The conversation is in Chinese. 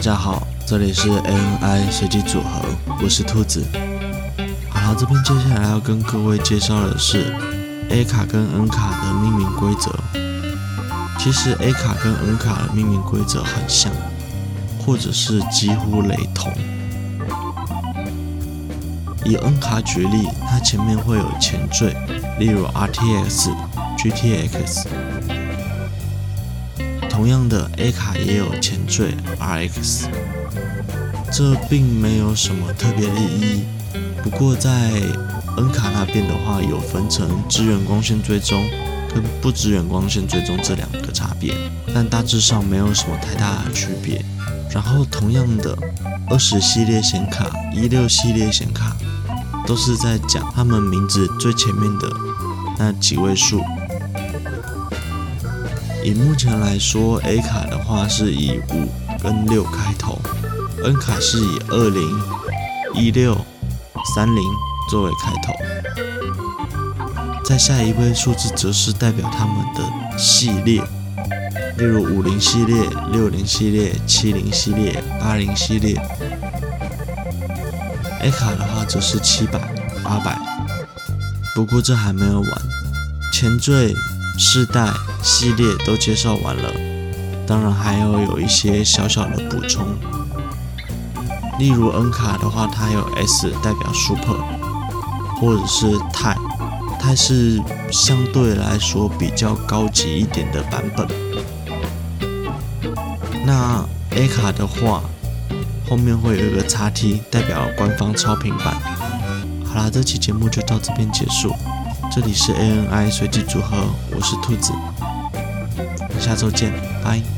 大家好，这里是 ANI 随机组合，我是兔子。好了，这边接下来要跟各位介绍的是 A 卡跟 N 卡的命名规则。其实 A 卡跟 N 卡的命名规则很像，或者是几乎雷同。以 N 卡举例，它前面会有前缀，例如 RTX、GTX。同样的，A 卡也有前缀 RX。这并没有什么特别的意义。不过在 N 卡那边的话，有分成支援光线追踪跟不支援光线追踪这两个差别，但大致上没有什么太大的区别。然后同样的，二十系列显卡、一六系列显卡。都是在讲他们名字最前面的那几位数。以目前来说，A 卡的话是以五跟六开头，N 卡是以二零、一六、三零作为开头。再下一位数字则是代表他们的系列，例如五零系列、六零系列、七零系列、八零系列。A 卡的话则是七百、八百，不过这还没有完，前缀、世代、系列都介绍完了，当然还要有一些小小的补充，例如 N 卡的话，它有 S 代表 Super，或者是钛，钛是相对来说比较高级一点的版本。那 A 卡的话。后面会有一个叉 T 代表官方超频版。好啦，这期节目就到这边结束。这里是 ANI 随机组合，我是兔子，下周见，拜。